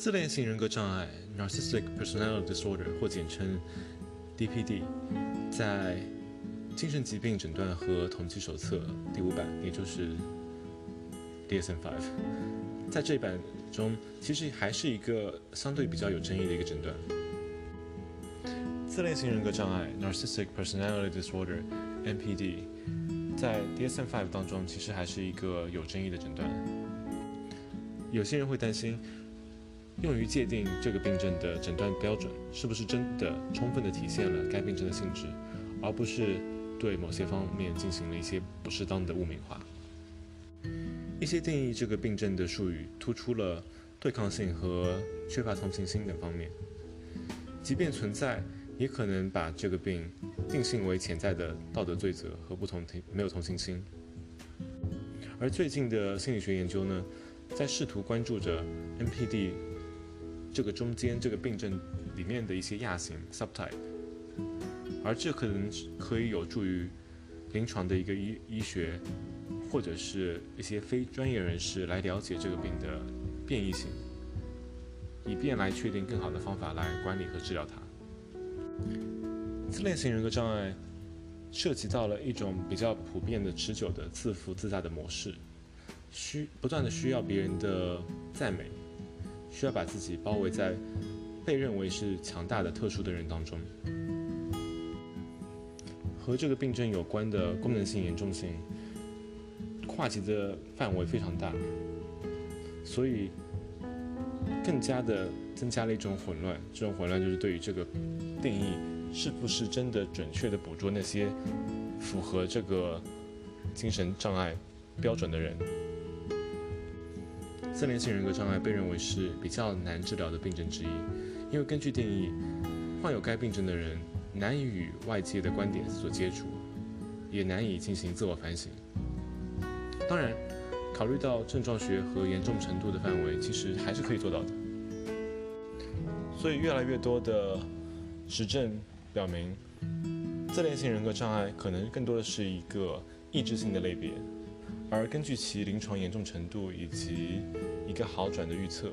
自恋型人格障碍 （Narcissistic Personality Disorder） 或简称 DPD，在《精神疾病诊断和统计手册》第五版，也就是 DSM-5，在这一版中，其实还是一个相对比较有争议的一个诊断。自恋型人格障碍 （Narcissistic Personality Disorder，NPD） 在 DSM-5 当中，其实还是一个有争议的诊断。有些人会担心。用于界定这个病症的诊断标准，是不是真的充分的体现了该病症的性质，而不是对某些方面进行了一些不适当的污名化？一些定义这个病症的术语突出了对抗性和缺乏同情心等方面，即便存在，也可能把这个病定性为潜在的道德罪责和不同情没有同情心。而最近的心理学研究呢，在试图关注着 NPD。这个中间这个病症里面的一些亚型 subtype，而这可能可以有助于临床的一个医医学或者是一些非专业人士来了解这个病的变异性，以便来确定更好的方法来管理和治疗它。自恋型人格障碍涉及到了一种比较普遍的持久的自负自大的模式，需不断的需要别人的赞美。需要把自己包围在被认为是强大的特殊的人当中。和这个病症有关的功能性严重性，跨级的范围非常大，所以更加的增加了一种混乱。这种混乱就是对于这个定义是不是真的准确的捕捉那些符合这个精神障碍标准的人。自恋性人格障碍被认为是比较难治疗的病症之一，因为根据定义，患有该病症的人难以与外界的观点所接触，也难以进行自我反省。当然，考虑到症状学和严重程度的范围，其实还是可以做到的。所以，越来越多的实证表明，自恋性人格障碍可能更多的是一个抑制性的类别。而根据其临床严重程度以及一个好转的预测，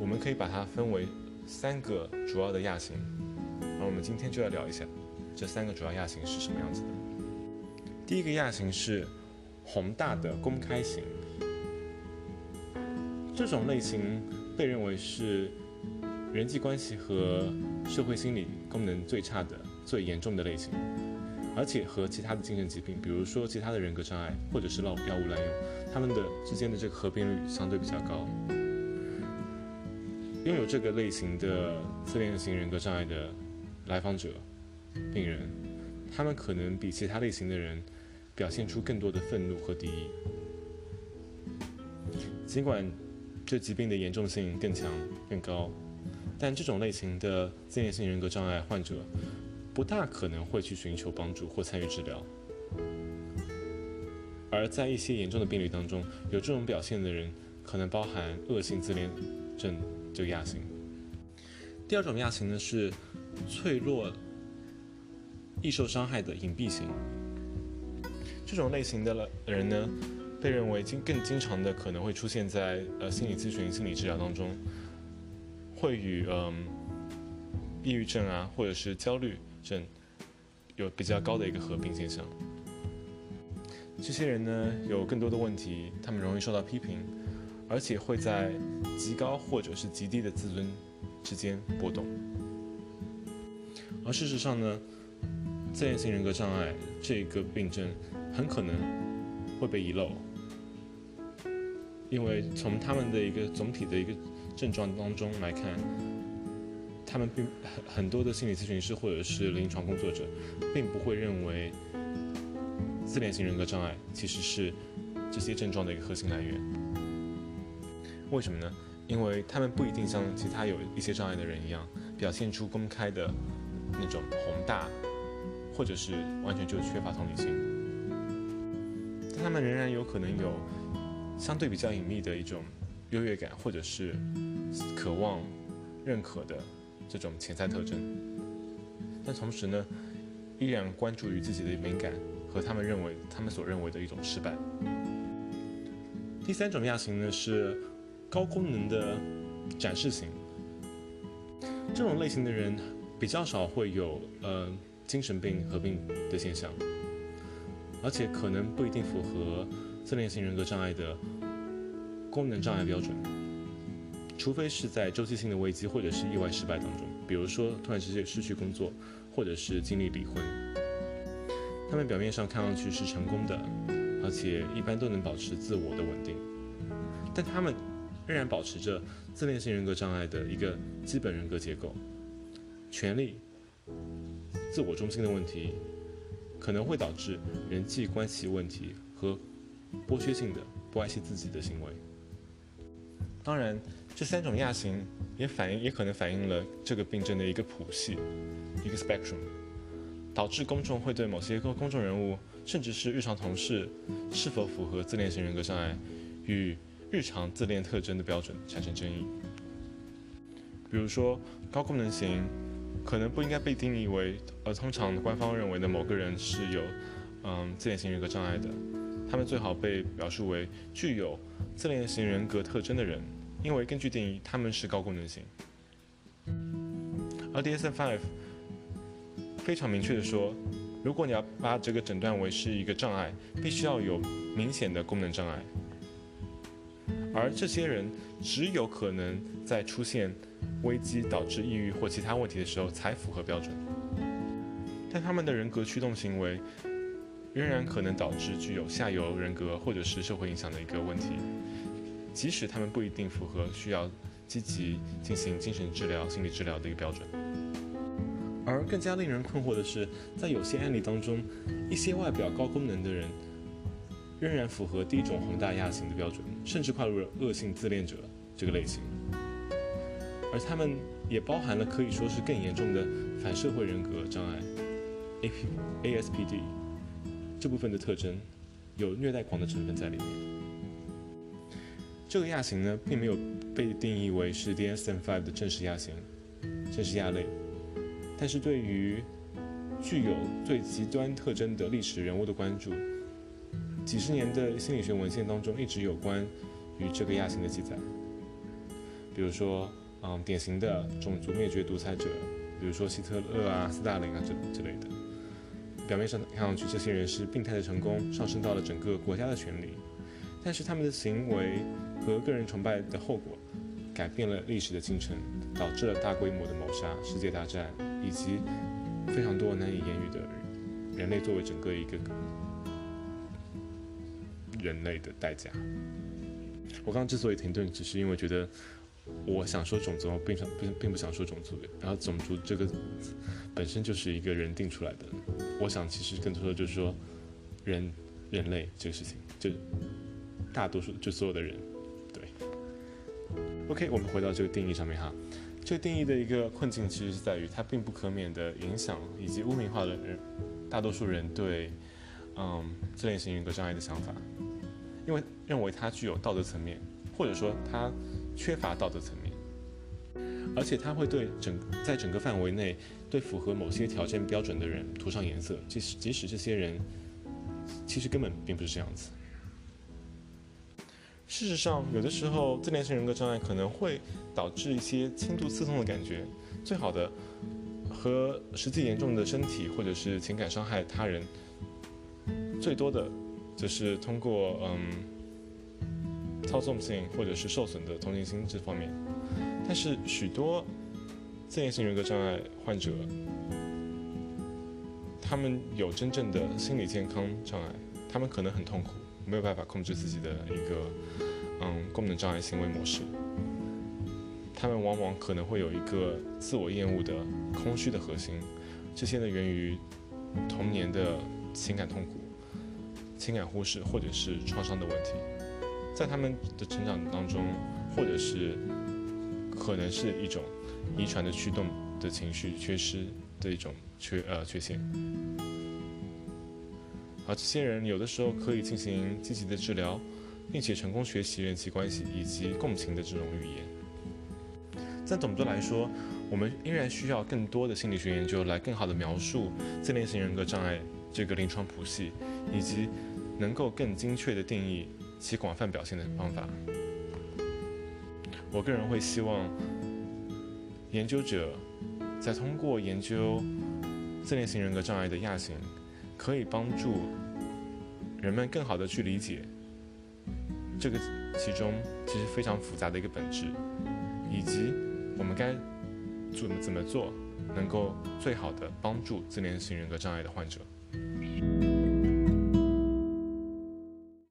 我们可以把它分为三个主要的亚型。而我们今天就要聊一下这三个主要亚型是什么样子的。第一个亚型是宏大的公开型，这种类型被认为是人际关系和社会心理功能最差的、最严重的类型。而且和其他的精神疾病，比如说其他的人格障碍或者是药药物滥用，他们的之间的这个合并率相对比较高。拥有这个类型的自恋型人格障碍的来访者、病人，他们可能比其他类型的人表现出更多的愤怒和敌意。尽管这疾病的严重性更强、更高，但这种类型的自恋型人格障碍患者。不大可能会去寻求帮助或参与治疗，而在一些严重的病例当中，有这种表现的人可能包含恶性自恋症这个亚型。第二种亚型呢是脆弱、易受伤害的隐蔽型。这种类型的人呢，被认为经更经常的可能会出现在呃心理咨询、心理治疗当中，会与嗯抑郁症啊或者是焦虑。症有比较高的一个合并现象。这些人呢有更多的问题，他们容易受到批评，而且会在极高或者是极低的自尊之间波动。而事实上呢，自恋型人格障碍这个病症很可能会被遗漏，因为从他们的一个总体的一个症状当中来看。他们并很很多的心理咨询师或者是临床工作者，并不会认为自恋型人格障碍其实是这些症状的一个核心来源。为什么呢？因为他们不一定像其他有一些障碍的人一样，表现出公开的那种宏大，或者是完全就缺乏同理心。但他们仍然有可能有相对比较隐秘的一种优越感，或者是渴望认可的。这种潜在特征，但同时呢，依然关注于自己的敏感和他们认为他们所认为的一种失败。第三种亚型呢是高功能的展示型。这种类型的人比较少会有呃精神病合并的现象，而且可能不一定符合自恋型人格障碍的功能障碍标准，除非是在周期性的危机或者是意外失败当中，比如说突然之间失去工作，或者是经历离婚。他们表面上看上去是成功的，而且一般都能保持自我的稳定，但他们仍然保持着自恋性人格障碍的一个基本人格结构，权力、自我中心的问题，可能会导致人际关系问题和剥削性的不爱惜自己的行为。当然，这三种亚型也反映，也可能反映了这个病症的一个谱系，一个 spectrum。导致公众会对某些公公众人物，甚至是日常同事，是否符合自恋型人格障碍与日常自恋特征的标准产生争议。比如说，高功能型可能不应该被定义为，呃，通常官方认为的某个人是有，嗯，自恋型人格障碍的，他们最好被表述为具有自恋型人格特征的人，因为根据定义，他们是高功能型。而 DSM-5。非常明确的说，如果你要把这个诊断为是一个障碍，必须要有明显的功能障碍，而这些人只有可能在出现危机导致抑郁或其他问题的时候才符合标准，但他们的人格驱动行为仍然可能导致具有下游人格或者是社会影响的一个问题，即使他们不一定符合需要积极进行精神治疗、心理治疗的一个标准。而更加令人困惑的是，在有些案例当中，一些外表高功能的人仍然符合第一种宏大亚型的标准，甚至跨入了恶性自恋者这个类型。而他们也包含了可以说是更严重的反社会人格障碍 （A P A S P D） 这部分的特征，有虐待狂的成分在里面。这个亚型呢，并没有被定义为是 DSM-5 的正式亚型，正式亚类。但是对于具有最极端特征的历史人物的关注，几十年的心理学文献当中一直有关于这个亚型的记载。比如说，嗯，典型的种族灭绝独裁者，比如说希特勒啊、斯大林啊这之类的。表面上看上去，这些人是病态的成功上升到了整个国家的权力，但是他们的行为和个人崇拜的后果，改变了历史的进程，导致了大规模的谋杀、世界大战。以及非常多难以言语的人类作为整个一个人类的代价。我刚刚之所以停顿，只是因为觉得我想说种族，并想并并不想说种族。然后种族这个本身就是一个人定出来的。我想其实更多的就是说人人类这个事情，就大多数就所有的人。OK，我们回到这个定义上面哈。这个定义的一个困境，其实是在于它并不可免的影响以及污名化了人大多数人对嗯自恋型人格障碍的想法，因为认为它具有道德层面，或者说它缺乏道德层面，而且它会对整在整个范围内对符合某些条件标准的人涂上颜色，即使即使这些人其实根本并不是这样子。事实上，有的时候自恋型人格障碍可能会导致一些轻度刺痛的感觉。最好的和实际严重的身体或者是情感伤害他人，最多的就是通过嗯操纵性或者是受损的同情心这方面。但是许多自恋型人格障碍患者，他们有真正的心理健康障碍，他们可能很痛苦。没有办法控制自己的一个嗯功能障碍行为模式，他们往往可能会有一个自我厌恶的空虚的核心，这些呢源于童年的情感痛苦、情感忽视或者是创伤的问题，在他们的成长当中，或者是可能是一种遗传的驱动的情绪缺失的一种缺呃缺陷。而这些人有的时候可以进行积极的治疗，并且成功学习人际关系以及共情的这种语言。但总的来说，我们依然需要更多的心理学研究来更好的描述自恋型人格障碍这个临床谱系，以及能够更精确的定义其广泛表现的方法。我个人会希望研究者在通过研究自恋型人格障碍的亚型，可以帮助人们更好的去理解这个其中其实非常复杂的一个本质，以及我们该怎么怎么做能够最好的帮助自恋型人格障碍的患者。